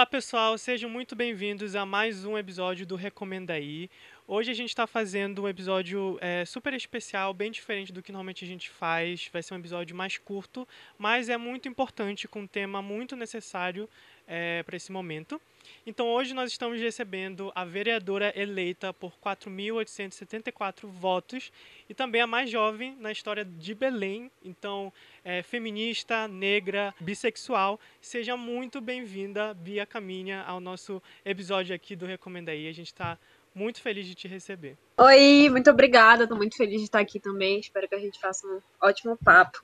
Olá pessoal, sejam muito bem-vindos a mais um episódio do Recomenda Aí. Hoje a gente está fazendo um episódio é, super especial, bem diferente do que normalmente a gente faz. Vai ser um episódio mais curto, mas é muito importante, com um tema muito necessário é, para esse momento. Então hoje nós estamos recebendo a vereadora eleita por 4.874 votos e também a mais jovem na história de Belém. Então, é, feminista, negra, bissexual. Seja muito bem-vinda, Bia Caminha, ao nosso episódio aqui do Recomenda aí. A gente está muito feliz de te receber. Oi, muito obrigada. Estou muito feliz de estar aqui também. Espero que a gente faça um ótimo papo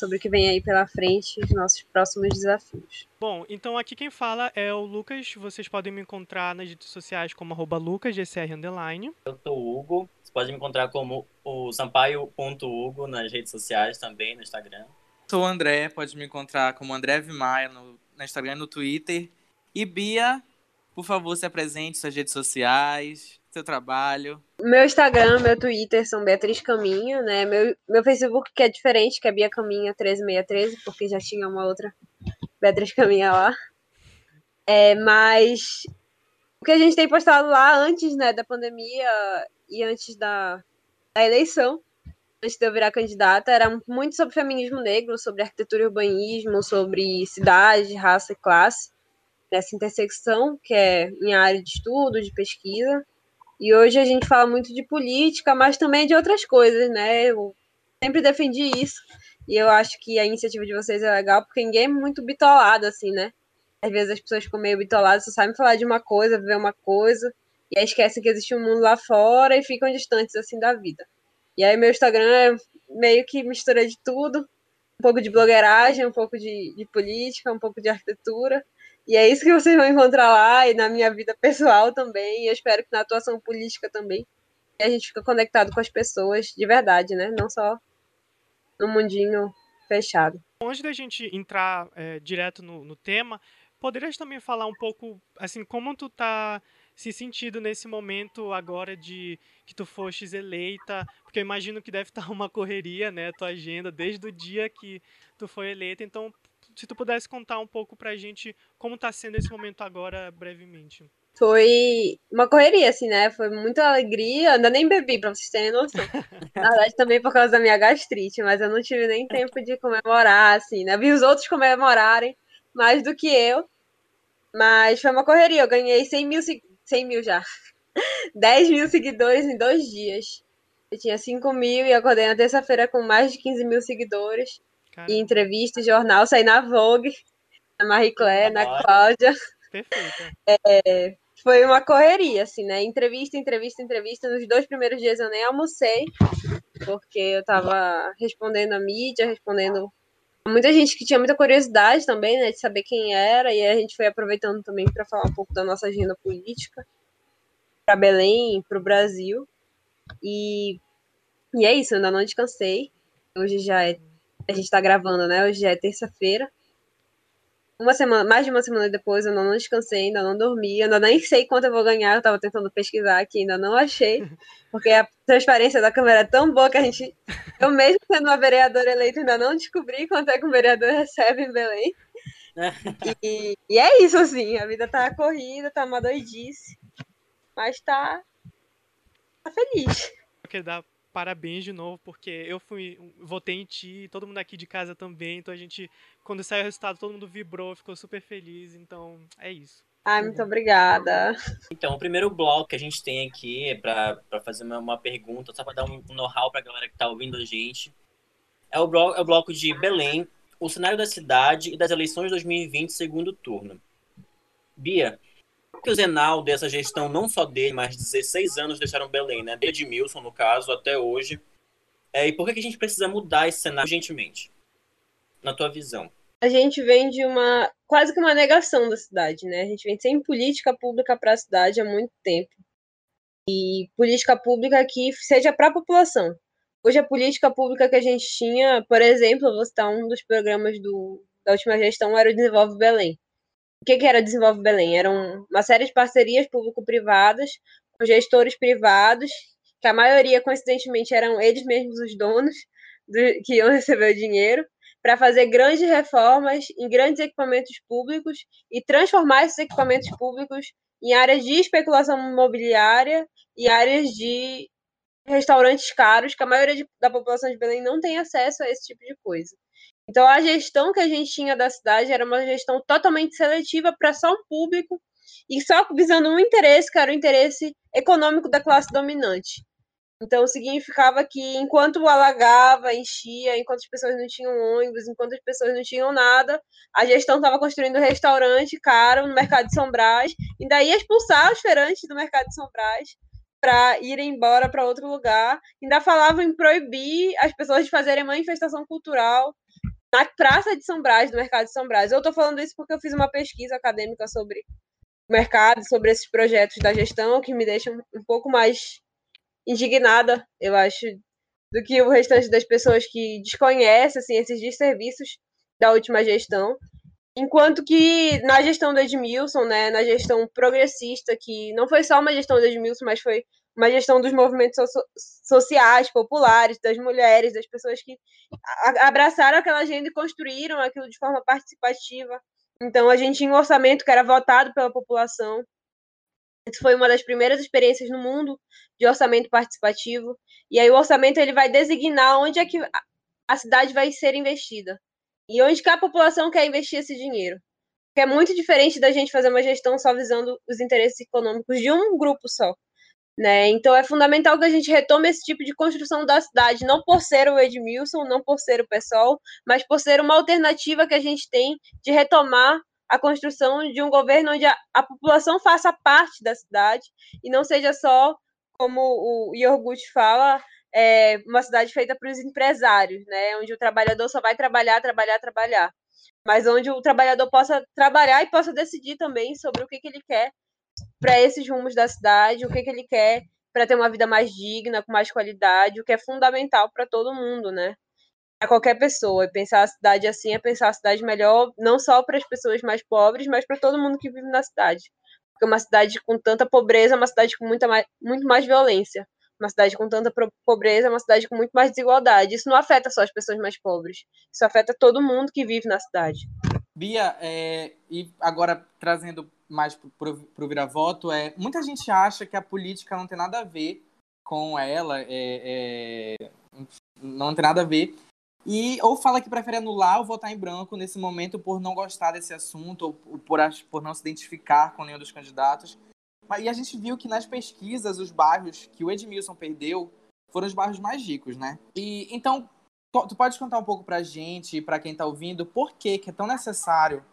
sobre o que vem aí pela frente os nossos próximos desafios. Bom, então aqui quem fala é o Lucas. Vocês podem me encontrar nas redes sociais como arroba lucasgcr underline. Eu sou o Hugo. Você pode me encontrar como o sampaio.hugo nas redes sociais também, no Instagram. Sou o André, pode me encontrar como André Vimaia no, no Instagram e no Twitter. E Bia, por favor, se apresente suas redes sociais, seu trabalho. Meu Instagram, meu Twitter são Beatriz Caminha, né? Meu, meu Facebook que é diferente, que é Bia Caminha 13613, porque já tinha uma outra Beatriz Caminha lá. É, mas o que a gente tem postado lá antes, né, da pandemia e antes da, da eleição, antes de eu virar candidata, era muito sobre feminismo negro, sobre arquitetura e urbanismo, sobre cidade, raça e classe, nessa intersecção, que é minha área de estudo, de pesquisa. E hoje a gente fala muito de política, mas também de outras coisas, né? Eu sempre defendi isso. E eu acho que a iniciativa de vocês é legal, porque ninguém é muito bitolado, assim, né? Às vezes as pessoas ficam meio bitoladas, só sabem falar de uma coisa, ver uma coisa, e aí esquecem que existe um mundo lá fora e ficam distantes, assim, da vida. E aí meu Instagram é meio que mistura de tudo, um pouco de blogueiragem, um pouco de, de política, um pouco de arquitetura, e é isso que vocês vão encontrar lá e na minha vida pessoal também. E eu espero que na atuação política também. E a gente fica conectado com as pessoas de verdade, né? Não só no mundinho fechado. Antes da gente entrar é, direto no, no tema, poderias também falar um pouco, assim, como tu tá se sentindo nesse momento agora de que tu fostes eleita, porque eu imagino que deve estar uma correria, né, tua agenda desde o dia que tu foi eleita, então se tu pudesse contar um pouco pra gente como tá sendo esse momento agora, brevemente. Foi uma correria, assim, né? Foi muita alegria. Ainda nem bebi, pra vocês terem noção. Na verdade, também por causa da minha gastrite, mas eu não tive nem tempo de comemorar, assim, né? Vi os outros comemorarem mais do que eu. Mas foi uma correria. Eu ganhei 100 mil, 100 mil já. 10 mil seguidores em dois dias. Eu tinha 5 mil e acordei na terça-feira com mais de 15 mil seguidores. Caramba. E entrevista, jornal, saí na Vogue, na Marie Claire, na Cláudia. Perfeito. É, foi uma correria, assim, né? Entrevista, entrevista, entrevista. Nos dois primeiros dias eu nem almocei, porque eu tava respondendo a mídia, respondendo muita gente que tinha muita curiosidade também, né, de saber quem era, e a gente foi aproveitando também para falar um pouco da nossa agenda política para Belém, para o Brasil. E, e é isso, eu ainda não descansei. Hoje já é a gente tá gravando, né? Hoje é terça-feira. Uma semana, mais de uma semana depois, eu não descansei, ainda não dormi, ainda nem sei quanto eu vou ganhar. Eu tava tentando pesquisar aqui, ainda não achei, porque a transparência da câmera é tão boa que a gente, eu mesmo sendo uma vereadora eleita, ainda não descobri quanto é que um vereador recebe em Belém. E, e é isso, assim, a vida tá corrida, tá uma doidice, mas tá, tá feliz. Porque dá parabéns de novo, porque eu fui votei em ti, todo mundo aqui de casa também, então a gente quando saiu o resultado todo mundo vibrou, ficou super feliz, então é isso. Ai, muito obrigada. Então, o primeiro bloco que a gente tem aqui é para fazer uma, uma, pergunta, só para dar um know-how para a galera que está ouvindo a gente. É o, bloco, é o bloco de Belém, o cenário da cidade e das eleições de 2020, segundo turno. Bia, que o Zenal, dessa gestão, não só dele, mas 16 anos deixaram Belém, né? Desde Milson, no caso, até hoje. É, e por que, que a gente precisa mudar esse cenário urgentemente? Na tua visão. A gente vem de uma quase que uma negação da cidade, né? A gente vem sem política pública para a cidade há muito tempo. E política pública que seja para a população. Hoje a política pública que a gente tinha, por exemplo, eu vou citar um dos programas do, da última gestão, era o Desenvolve Belém o que, que era Desenvolve Belém? Eram uma série de parcerias público-privadas com gestores privados, que a maioria, coincidentemente, eram eles mesmos os donos do, que iam receber o dinheiro. para fazer grandes reformas em grandes equipamentos públicos e transformar esses equipamentos públicos em áreas de especulação imobiliária e áreas de restaurantes caros, que a maioria de, da população de Belém não tem acesso a esse tipo de coisa. Então, a gestão que a gente tinha da cidade era uma gestão totalmente seletiva para só um público e só visando um interesse, que era o interesse econômico da classe dominante. Então, significava que enquanto alagava, enchia, enquanto as pessoas não tinham ônibus, enquanto as pessoas não tinham nada, a gestão estava construindo um restaurante caro no mercado de São Brás, e daí expulsar os feirantes do mercado de São Brás para irem embora para outro lugar. Ainda falavam em proibir as pessoas de fazerem manifestação cultural na Praça de São Brás, no mercado de São Brás. Eu estou falando isso porque eu fiz uma pesquisa acadêmica sobre o mercado, sobre esses projetos da gestão, que me deixam um pouco mais indignada, eu acho, do que o restante das pessoas que desconhecem assim, esses desserviços da última gestão. Enquanto que na gestão do Edmilson, né, na gestão progressista, que não foi só uma gestão do Edmilson, mas foi uma gestão dos movimentos so sociais, populares, das mulheres, das pessoas que abraçaram aquela agenda e construíram aquilo de forma participativa. Então, a gente tinha um orçamento que era votado pela população, isso foi uma das primeiras experiências no mundo de orçamento participativo. E aí o orçamento ele vai designar onde é que a cidade vai ser investida e onde que a população quer investir esse dinheiro. Que é muito diferente da gente fazer uma gestão só visando os interesses econômicos de um grupo só. Né? Então é fundamental que a gente retome esse tipo de construção da cidade, não por ser o Edmilson, não por ser o PSOL, mas por ser uma alternativa que a gente tem de retomar a construção de um governo onde a, a população faça parte da cidade e não seja só, como o Iorgut fala, é, uma cidade feita para os empresários, né? onde o trabalhador só vai trabalhar, trabalhar, trabalhar. Mas onde o trabalhador possa trabalhar e possa decidir também sobre o que, que ele quer para esses rumos da cidade, o que, que ele quer para ter uma vida mais digna, com mais qualidade, o que é fundamental para todo mundo, né? a qualquer pessoa. E pensar a cidade assim é pensar a cidade melhor, não só para as pessoas mais pobres, mas para todo mundo que vive na cidade. Porque uma cidade com tanta pobreza é uma cidade com muita mais, muito mais violência. Uma cidade com tanta pobreza é uma cidade com muito mais desigualdade. Isso não afeta só as pessoas mais pobres. Isso afeta todo mundo que vive na cidade. Bia, é, e agora trazendo mais para o vira-voto, é, muita gente acha que a política não tem nada a ver com ela, é, é, não tem nada a ver. E ou fala que prefere anular ou votar em branco nesse momento por não gostar desse assunto ou por, por não se identificar com nenhum dos candidatos. E a gente viu que nas pesquisas os bairros que o Edmilson perdeu foram os bairros mais ricos, né? E então tu pode contar um pouco pra gente, para quem tá ouvindo, por que, que é tão necessário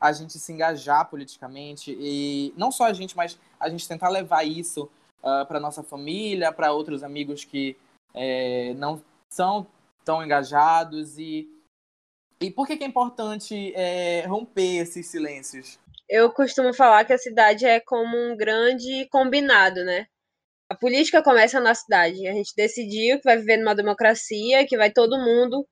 a gente se engajar politicamente e não só a gente, mas a gente tentar levar isso uh, ah, para nossa família, para outros amigos que é, não são tão engajados e e por que, que é importante é, romper esses silêncios? Eu costumo falar que a cidade é como um grande combinado, né? A política começa na cidade. A gente decidiu que vai viver numa democracia, que vai todo mundo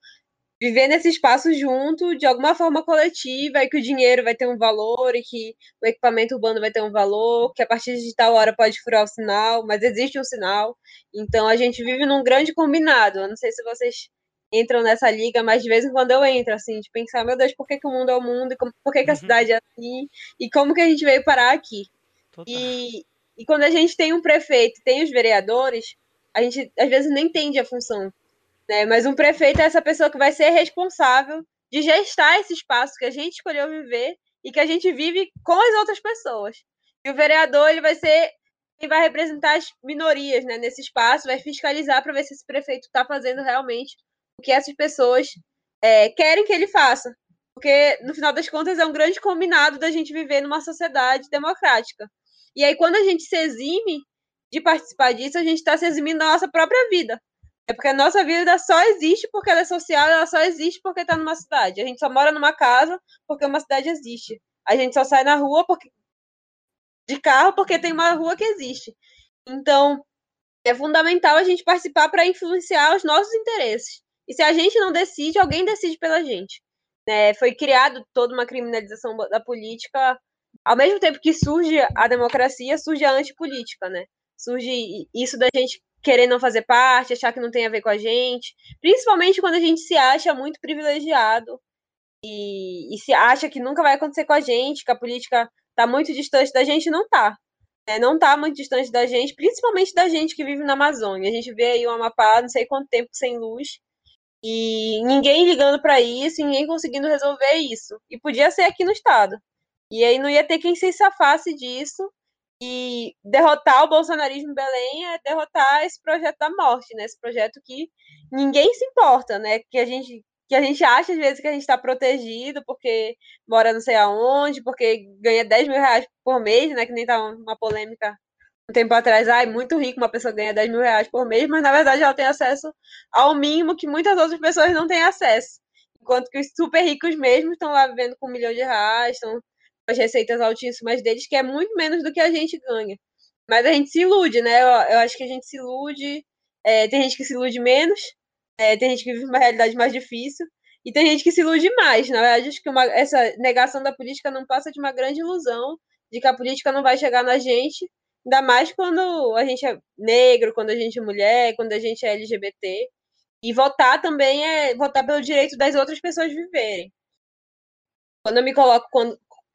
viver nesse espaço junto, de alguma forma coletiva, e que o dinheiro vai ter um valor, e que o equipamento urbano vai ter um valor, que a partir de tal hora pode furar o sinal, mas existe um sinal. Então a gente vive num grande combinado. Eu não sei se vocês entram nessa liga, mas de vez em quando eu entro, assim, de pensar, meu Deus, por que, que o mundo é o mundo, e como, por que, que a uhum. cidade é assim, e como que a gente veio parar aqui. E, e quando a gente tem um prefeito, tem os vereadores, a gente às vezes nem entende a função, né? Mas um prefeito é essa pessoa que vai ser responsável de gestar esse espaço que a gente escolheu viver e que a gente vive com as outras pessoas. E o vereador, ele vai ser quem vai representar as minorias, né, nesse espaço, vai fiscalizar para ver se esse prefeito está fazendo realmente o que essas pessoas é, querem que ele faça. Porque, no final das contas, é um grande combinado da gente viver numa sociedade democrática. E aí, quando a gente se exime de participar disso, a gente está se eximindo da nossa própria vida. É porque a nossa vida só existe porque ela é social, ela só existe porque está numa cidade. A gente só mora numa casa porque uma cidade existe. A gente só sai na rua porque de carro porque tem uma rua que existe. Então, é fundamental a gente participar para influenciar os nossos interesses. E se a gente não decide, alguém decide pela gente. É, foi criado toda uma criminalização da política. Ao mesmo tempo que surge a democracia, surge a antipolítica, né? Surge isso da gente querer não fazer parte, achar que não tem a ver com a gente, principalmente quando a gente se acha muito privilegiado e, e se acha que nunca vai acontecer com a gente, que a política está muito distante da gente, não está. É, não está muito distante da gente, principalmente da gente que vive na Amazônia. A gente vê aí o Amapá não sei quanto tempo sem luz e ninguém ligando para isso, ninguém conseguindo resolver isso. E podia ser aqui no estado. E aí não ia ter quem se safasse disso e derrotar o bolsonarismo em Belém é derrotar esse projeto da morte, né? Esse projeto que ninguém se importa, né? Que a gente que a gente acha às vezes que a gente está protegido porque mora não sei aonde, porque ganha 10 mil reais por mês, né? Que nem tá uma polêmica um tempo atrás, ai, muito rico, uma pessoa ganha 10 mil reais por mês, mas na verdade ela tem acesso ao mínimo que muitas outras pessoas não têm acesso. Enquanto que os super ricos mesmo estão lá vivendo com um milhão de reais, estão as receitas altíssimas deles, que é muito menos do que a gente ganha. Mas a gente se ilude, né? Eu, eu acho que a gente se ilude. É, tem gente que se ilude menos, é, tem gente que vive uma realidade mais difícil, e tem gente que se ilude mais. Na verdade, acho que uma, essa negação da política não passa de uma grande ilusão de que a política não vai chegar na gente, ainda mais quando a gente é negro, quando a gente é mulher, quando a gente é LGBT. E votar também é votar pelo direito das outras pessoas viverem. Quando eu me coloco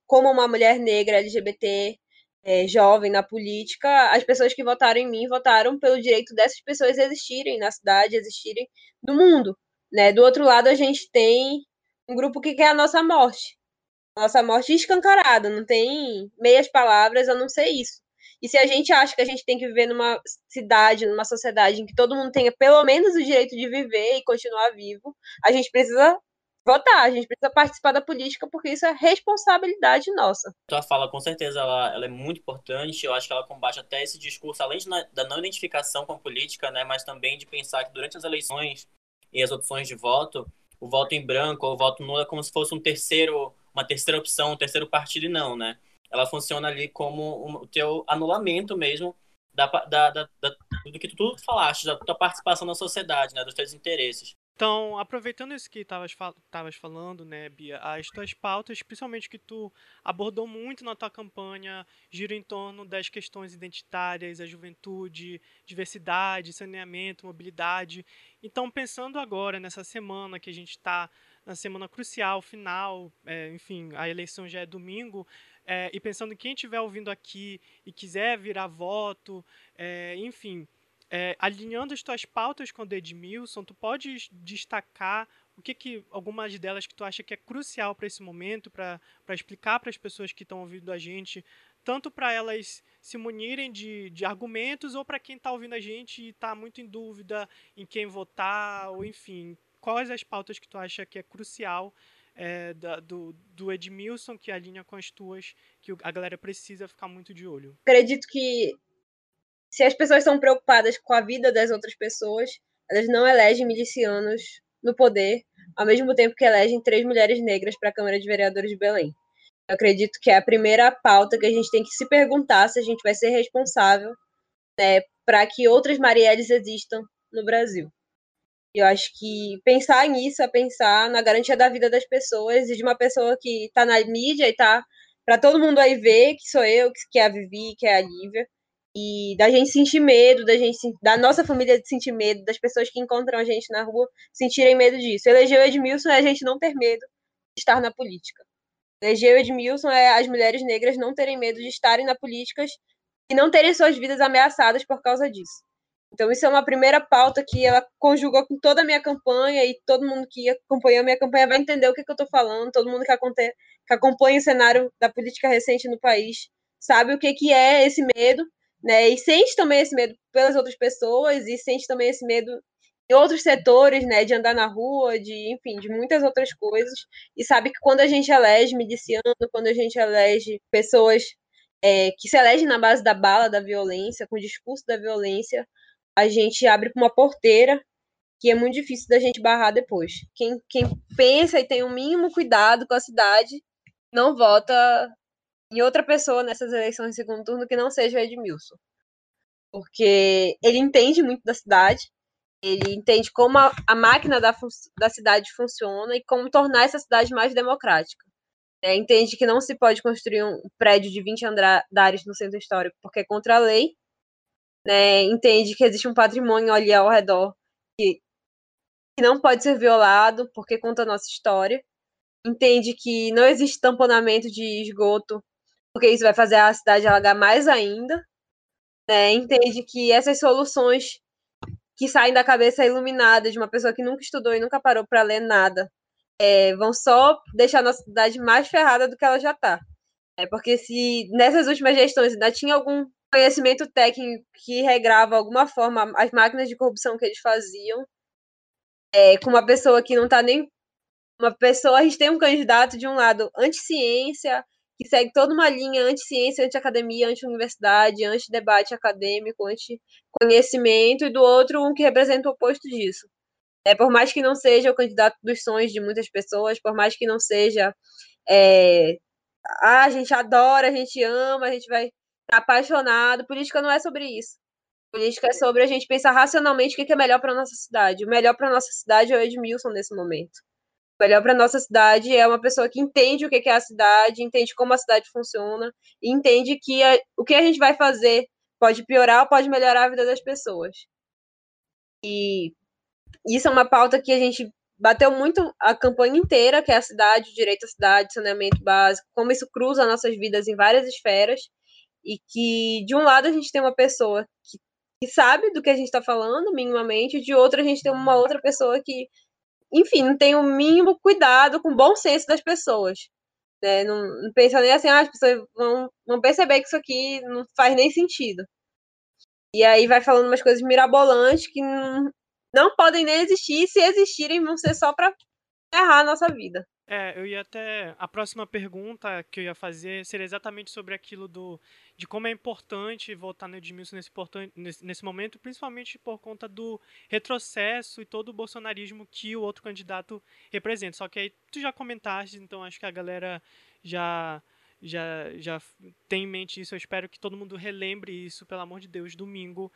como uma mulher negra LGBT, é, jovem na política, as pessoas que votaram em mim votaram pelo direito dessas pessoas existirem na cidade, existirem no mundo. Né? Do outro lado, a gente tem um grupo que quer a nossa morte. Nossa morte escancarada, não tem meias palavras a não ser isso. E se a gente acha que a gente tem que viver numa cidade, numa sociedade em que todo mundo tenha pelo menos o direito de viver e continuar vivo, a gente precisa votar, a gente precisa participar da política porque isso é responsabilidade nossa. Tua fala, com certeza, ela, ela é muito importante. Eu acho que ela combate até esse discurso, além de, da não identificação com a política, né, mas também de pensar que durante as eleições e as opções de voto, o voto em branco ou o voto nulo é como se fosse um terceiro, uma terceira opção, um terceiro partido e não, né? Ela funciona ali como o teu anulamento mesmo da, da, da, da, do que tu falaste, da tua participação na sociedade, né, dos teus interesses. Então, aproveitando isso que estavas fal falando, né, Bia, as tuas pautas, principalmente que tu abordou muito na tua campanha, giram em torno das questões identitárias, a juventude, diversidade, saneamento, mobilidade. Então, pensando agora nessa semana que a gente está na semana crucial, final, é, enfim, a eleição já é domingo, é, e pensando em quem estiver ouvindo aqui e quiser virar voto, é, enfim, é, alinhando as tuas pautas com o Edmilson, tu pode destacar o que, que algumas delas que tu acha que é crucial para esse momento, para explicar para as pessoas que estão ouvindo a gente, tanto para elas se munirem de, de argumentos ou para quem está ouvindo a gente e está muito em dúvida em quem votar, ou enfim, quais as pautas que tu acha que é crucial é, da, do, do Edmilson que alinha com as tuas, que a galera precisa ficar muito de olho? Acredito que se as pessoas são preocupadas com a vida das outras pessoas, elas não elegem milicianos no poder, ao mesmo tempo que elegem três mulheres negras para a Câmara de Vereadores de Belém. Eu acredito que é a primeira pauta que a gente tem que se perguntar se a gente vai ser responsável né, para que outras Marielles existam no Brasil. Eu acho que pensar nisso é pensar na garantia da vida das pessoas e de uma pessoa que está na mídia e está para todo mundo aí ver que sou eu, que é a Vivi, que é a Lívia, e da gente sentir medo, da gente da nossa família sentir medo, das pessoas que encontram a gente na rua sentirem medo disso. Eleger o Edmilson é a gente não ter medo de estar na política. Eleger o Edmilson é as mulheres negras não terem medo de estarem na política e não terem suas vidas ameaçadas por causa disso. Então, isso é uma primeira pauta que ela conjuga com toda a minha campanha e todo mundo que acompanhou a minha campanha vai entender o que, que eu estou falando, todo mundo que, que acompanha o cenário da política recente no país sabe o que, que é esse medo né? E sente também esse medo pelas outras pessoas e sente também esse medo em outros setores, né? De andar na rua, de, enfim, de muitas outras coisas. E sabe que quando a gente elege miliciano, quando a gente elege pessoas é, que se elegem na base da bala, da violência, com o discurso da violência, a gente abre uma porteira que é muito difícil da gente barrar depois. Quem, quem pensa e tem o um mínimo cuidado com a cidade não vota em outra pessoa nessas eleições de segundo turno que não seja o Edmilson. Porque ele entende muito da cidade, ele entende como a, a máquina da, da cidade funciona e como tornar essa cidade mais democrática. É, entende que não se pode construir um prédio de 20 andares no centro histórico porque é contra a lei. né, entende que existe um patrimônio ali ao redor que, que não pode ser violado porque conta a nossa história, entende que não existe tamponamento de esgoto porque isso vai fazer a cidade alagar mais ainda, né, entende que essas soluções que saem da cabeça iluminada de uma pessoa que nunca estudou e nunca parou para ler nada é, vão só deixar a nossa cidade mais ferrada do que ela já está. É porque se nessas últimas gestões ainda tinha algum conhecimento técnico que regrava alguma forma as máquinas de corrupção que eles faziam, é, com uma pessoa que não está nem. Uma pessoa, a gente tem um candidato de um lado anti-ciência, que segue toda uma linha anti-ciência, anti-academia, anti-universidade, anti-debate acadêmico, anti-conhecimento, e do outro um que representa o oposto disso. É, por mais que não seja o candidato dos sonhos de muitas pessoas, por mais que não seja. É, ah, a gente adora, a gente ama, a gente vai estar tá apaixonado. Política não é sobre isso. Política é sobre a gente pensar racionalmente o que é melhor para nossa cidade. O melhor para nossa cidade é o Edmilson nesse momento. Melhor para nossa cidade é uma pessoa que entende o que é a cidade, entende como a cidade funciona, e entende que a, o que a gente vai fazer pode piorar ou pode melhorar a vida das pessoas. E isso é uma pauta que a gente bateu muito a campanha inteira, que é a cidade, o direito à cidade, saneamento básico, como isso cruza nossas vidas em várias esferas, e que de um lado a gente tem uma pessoa que, que sabe do que a gente está falando, minimamente, de outro a gente tem uma outra pessoa que, enfim, não tem o mínimo cuidado com o bom senso das pessoas. Né? Não, não pensa nem assim, ah, as pessoas vão, vão perceber que isso aqui não faz nem sentido. E aí vai falando umas coisas mirabolantes que não, não podem nem existir, e se existirem, vão ser só para errar a nossa vida. É, eu ia até. A próxima pergunta que eu ia fazer seria exatamente sobre aquilo do. de como é importante votar no Edmilson nesse, nesse, nesse momento, principalmente por conta do retrocesso e todo o bolsonarismo que o outro candidato representa. Só que aí tu já comentaste, então acho que a galera já. Já, já tem em mente isso. Eu espero que todo mundo relembre isso, pelo amor de Deus. Domingo,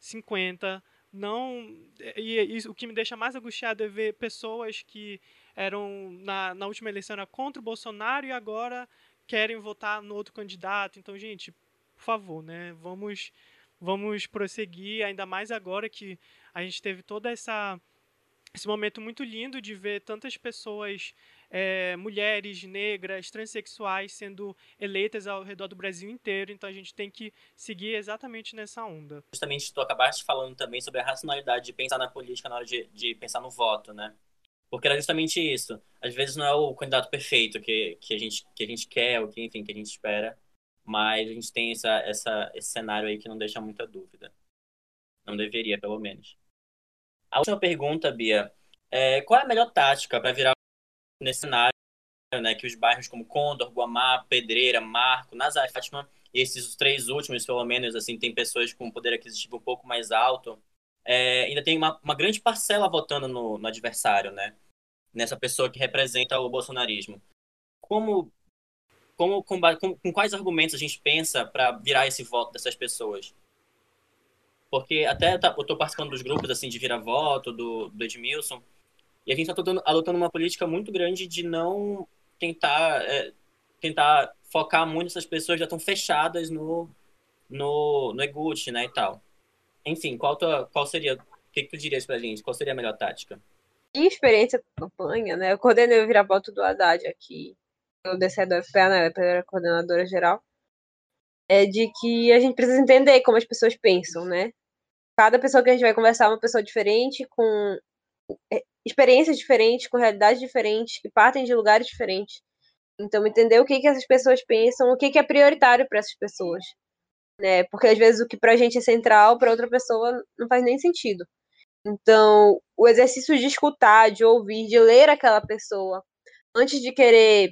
50 não e, e, o que me deixa mais angustiado é ver pessoas que eram na, na última eleição era contra o Bolsonaro e agora querem votar no outro candidato. Então, gente, por favor, né? Vamos vamos prosseguir, ainda mais agora que a gente teve toda essa esse momento muito lindo de ver tantas pessoas é, mulheres negras, transexuais sendo eleitas ao redor do Brasil inteiro. Então a gente tem que seguir exatamente nessa onda. Justamente tu acabaste falando também sobre a racionalidade de pensar na política na hora de, de pensar no voto, né? Porque era justamente isso. Às vezes não é o candidato perfeito que, que, a, gente, que a gente quer, ou que, enfim, que a gente espera. Mas a gente tem essa, essa, esse cenário aí que não deixa muita dúvida. Não deveria, pelo menos. A última pergunta, Bia. É, qual é a melhor tática para virar nesse cenário, né, que os bairros como Condor, Guamá, Pedreira, Marco, Nazaré, Fátima, esses três últimos, pelo menos, assim, tem pessoas com poder aquisitivo um pouco mais alto, é, ainda tem uma, uma grande parcela votando no, no adversário, né? Nessa pessoa que representa o bolsonarismo. Como, como com, com, quais argumentos a gente pensa para virar esse voto dessas pessoas? Porque até tá, eu estou participando dos grupos assim de vira-voto do, do Edmilson, e a gente está adotando uma política muito grande de não tentar, é, tentar focar muito nessas pessoas já estão fechadas no, no, no Egut, né, e tal. Enfim, qual, tua, qual seria, o que, que tu dirias pra gente? Qual seria a melhor tática? Minha experiência com campanha, né, eu coordenei o vira-voto do Haddad aqui, eu desci do FPA, né, eu era coordenadora geral, é de que a gente precisa entender como as pessoas pensam, né? Cada pessoa que a gente vai conversar é uma pessoa diferente, com é, experiências diferentes, com realidades diferentes, que partem de lugares diferentes. Então, entender o que, que essas pessoas pensam, o que, que é prioritário para essas pessoas. Né? Porque às vezes o que para a gente é central, para outra pessoa não faz nem sentido. Então, o exercício de escutar, de ouvir, de ler aquela pessoa, antes de querer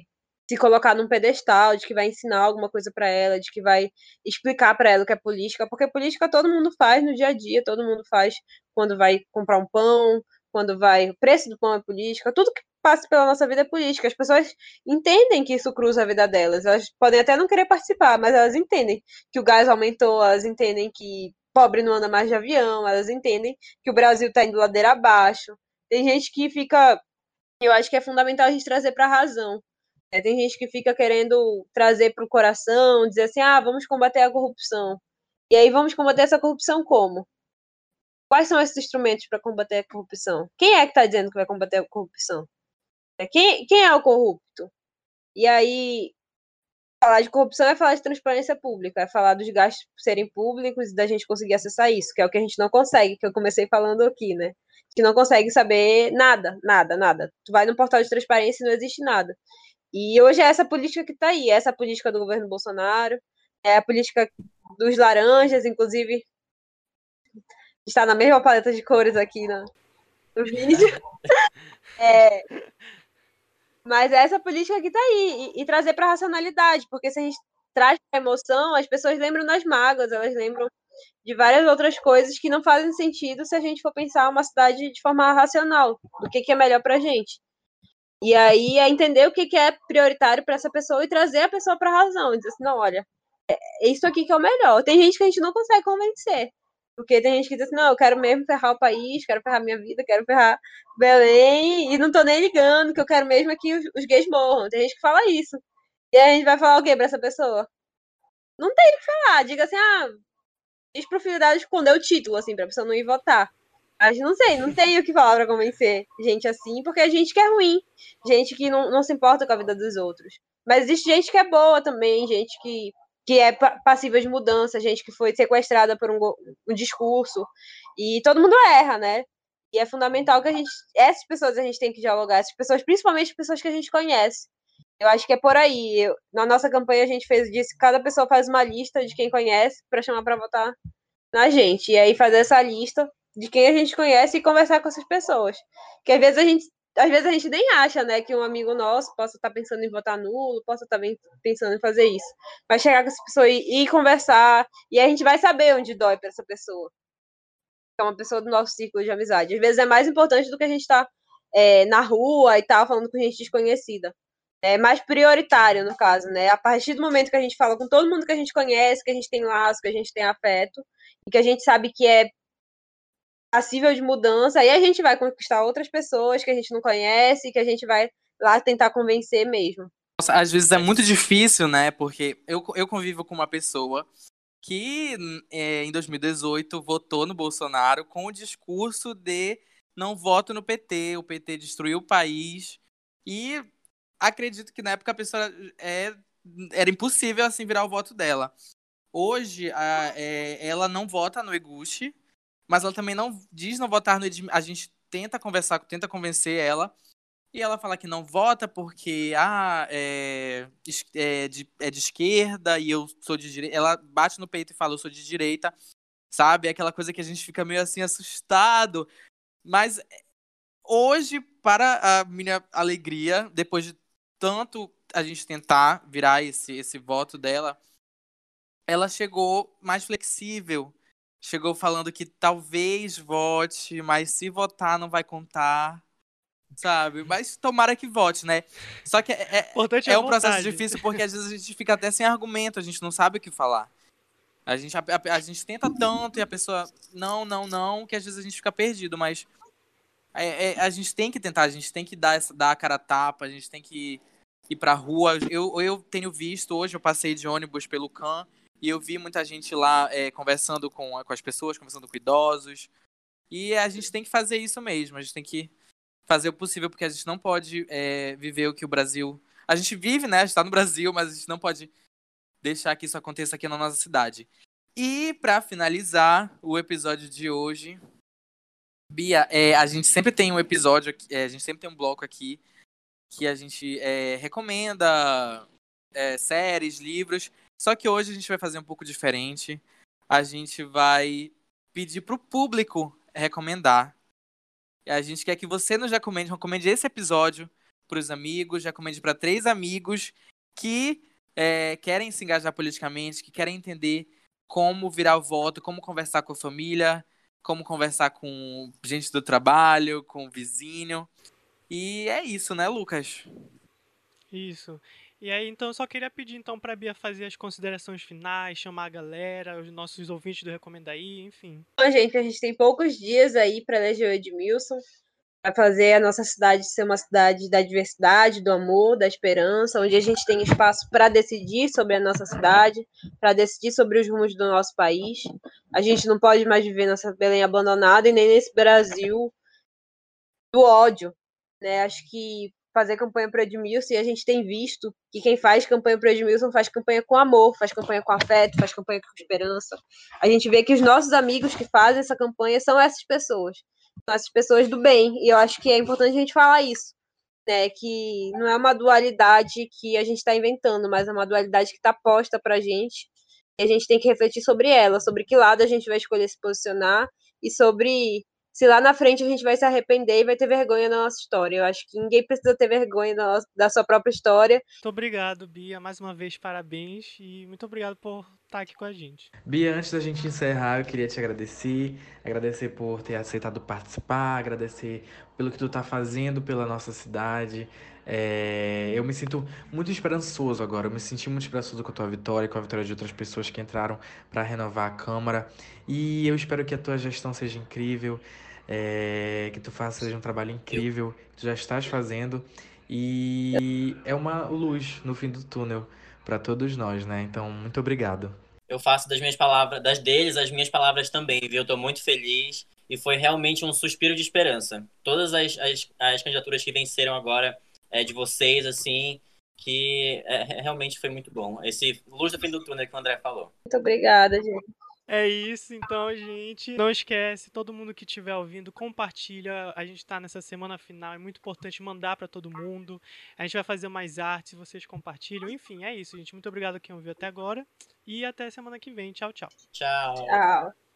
se colocar num pedestal, de que vai ensinar alguma coisa para ela, de que vai explicar para ela o que é política, porque política todo mundo faz no dia a dia, todo mundo faz quando vai comprar um pão, quando vai. O preço do pão é política, tudo que passa pela nossa vida política. As pessoas entendem que isso cruza a vida delas. Elas podem até não querer participar, mas elas entendem que o gás aumentou, elas entendem que pobre não anda mais de avião, elas entendem que o Brasil está indo ladeira abaixo. Tem gente que fica. Eu acho que é fundamental a gente trazer para a razão. É, tem gente que fica querendo trazer para o coração, dizer assim: ah, vamos combater a corrupção. E aí vamos combater essa corrupção como? Quais são esses instrumentos para combater a corrupção? Quem é que está dizendo que vai combater a corrupção? Quem, quem é o corrupto? E aí, falar de corrupção é falar de transparência pública, é falar dos gastos serem públicos e da gente conseguir acessar isso, que é o que a gente não consegue, que eu comecei falando aqui, né? Que não consegue saber nada, nada, nada. Tu vai no portal de transparência e não existe nada. E hoje é essa política que está aí, é essa política do governo Bolsonaro, é a política dos laranjas, inclusive está na mesma paleta de cores aqui no, no vídeo. É, mas é essa política que está aí, e, e trazer para a racionalidade, porque se a gente traz para emoção, as pessoas lembram das mágoas, elas lembram de várias outras coisas que não fazem sentido se a gente for pensar uma cidade de forma racional, do que, que é melhor para a gente. E aí é entender o que, que é prioritário para essa pessoa e trazer a pessoa para a razão, e dizer assim, não, olha, é isso aqui que é o melhor. Tem gente que a gente não consegue convencer. Porque tem gente que diz assim, não, eu quero mesmo ferrar o país, quero ferrar minha vida, quero ferrar Belém, e não tô nem ligando, que eu quero mesmo é que os, os gays morram. Tem gente que fala isso. E a gente vai falar o quê pra essa pessoa? Não tem o que falar. Diga assim, ah, diz pro filho dela esconder o título, assim, pra pessoa não ir votar. Mas não sei, não tem o que falar pra convencer gente assim, porque é gente que é ruim, gente que não, não se importa com a vida dos outros. Mas existe gente que é boa também, gente que que é passível de mudança, gente que foi sequestrada por um, um, discurso. E todo mundo erra, né? E é fundamental que a gente. Essas pessoas a gente tem que dialogar, essas pessoas, principalmente pessoas que a gente conhece. Eu acho que é por aí. Eu, na nossa campanha a gente fez disso, cada pessoa faz uma lista de quem conhece para chamar para votar na gente. E aí fazer essa lista de quem a gente conhece e conversar com essas pessoas. Que às vezes a gente às vezes a gente nem acha, né, que um amigo nosso possa estar tá pensando em votar nulo, possa estar tá pensando em fazer isso. Vai chegar com essa pessoa e, e conversar, e a gente vai saber onde dói para essa pessoa. É uma pessoa do nosso círculo de amizade. Às vezes é mais importante do que a gente estar tá, é, na rua e tal, falando com gente desconhecida. É mais prioritário, no caso, né? A partir do momento que a gente fala com todo mundo que a gente conhece, que a gente tem laço, que a gente tem afeto, e que a gente sabe que é passível de mudança, aí a gente vai conquistar outras pessoas que a gente não conhece, que a gente vai lá tentar convencer mesmo. Nossa, às vezes é muito difícil, né? Porque eu, eu convivo com uma pessoa que é, em 2018 votou no Bolsonaro com o discurso de não voto no PT, o PT destruiu o país. E acredito que na época a pessoa é, era impossível assim virar o voto dela. Hoje a, é, ela não vota no Eguchi, mas ela também não diz não votar no Edmilson. A gente tenta conversar, tenta convencer ela. E ela fala que não vota porque ah, é, é, de, é de esquerda e eu sou de direita. Ela bate no peito e fala, eu sou de direita. Sabe? Aquela coisa que a gente fica meio assim assustado. Mas hoje, para a minha alegria, depois de tanto a gente tentar virar esse, esse voto dela, ela chegou mais flexível chegou falando que talvez vote, mas se votar não vai contar. Sabe? Mas tomara que vote, né? Só que é, é, é, é um processo difícil porque às vezes a gente fica até sem argumento, a gente não sabe o que falar. A gente, a, a, a gente tenta tanto e a pessoa, não, não, não, que às vezes a gente fica perdido, mas é, é, a gente tem que tentar, a gente tem que dar, essa, dar a cara a tapa, a gente tem que ir pra rua. Eu, eu tenho visto, hoje eu passei de ônibus pelo CAN e eu vi muita gente lá é, conversando com, com as pessoas, conversando com idosos. E a gente tem que fazer isso mesmo. A gente tem que fazer o possível, porque a gente não pode é, viver o que o Brasil. A gente vive, né? A gente tá no Brasil, mas a gente não pode deixar que isso aconteça aqui na nossa cidade. E para finalizar o episódio de hoje, Bia, é, a gente sempre tem um episódio, aqui, é, a gente sempre tem um bloco aqui que a gente é, recomenda é, séries, livros. Só que hoje a gente vai fazer um pouco diferente. A gente vai pedir pro público recomendar. E a gente quer que você nos recomende, recomende esse episódio para os amigos, recomende para três amigos que é, querem se engajar politicamente, que querem entender como virar o voto, como conversar com a família, como conversar com gente do trabalho, com o vizinho. E é isso, né, Lucas? Isso. E aí, então, eu só queria pedir então para Bia fazer as considerações finais, chamar a galera, os nossos ouvintes do Recomenda aí, enfim. Bom, gente, a gente tem poucos dias aí para eleger o Edmilson, vai fazer a nossa cidade ser uma cidade da diversidade, do amor, da esperança, onde a gente tem espaço para decidir sobre a nossa cidade, para decidir sobre os rumos do nosso país. A gente não pode mais viver nessa Belém abandonada e nem nesse Brasil do ódio. Né? Acho que fazer campanha para Edmilson e a gente tem visto que quem faz campanha para Edmilson faz campanha com amor, faz campanha com afeto, faz campanha com esperança. A gente vê que os nossos amigos que fazem essa campanha são essas pessoas as pessoas do bem. E eu acho que é importante a gente falar isso. Né, que não é uma dualidade que a gente está inventando, mas é uma dualidade que está posta para a gente. E a gente tem que refletir sobre ela, sobre que lado a gente vai escolher se posicionar e sobre se lá na frente a gente vai se arrepender e vai ter vergonha da nossa história. Eu acho que ninguém precisa ter vergonha da, nossa, da sua própria história. Muito obrigado, Bia. Mais uma vez, parabéns e muito obrigado por estar aqui com a gente. Bia, antes da gente encerrar, eu queria te agradecer. Agradecer por ter aceitado participar, agradecer pelo que tu está fazendo pela nossa cidade. É, eu me sinto muito esperançoso agora. Eu me senti muito esperançoso com a tua vitória, com a vitória de outras pessoas que entraram para renovar a Câmara. E eu espero que a tua gestão seja incrível é, que tu faças um trabalho incrível, que tu já estás fazendo e é uma luz no fim do túnel para todos nós, né? Então, muito obrigado. Eu faço das minhas palavras, das deles, as minhas palavras também, viu? Eu tô muito feliz e foi realmente um suspiro de esperança. Todas as, as, as candidaturas que venceram agora é, de vocês, assim, que é, realmente foi muito bom. Esse luz do fim do túnel que o André falou. Muito obrigada, gente. É isso, então, gente. Não esquece, todo mundo que estiver ouvindo, compartilha. A gente está nessa semana final, é muito importante mandar para todo mundo. A gente vai fazer mais artes, vocês compartilham. Enfim, é isso, gente. Muito obrigado a quem ouviu até agora. E até semana que vem. Tchau, tchau. Tchau. Tchau.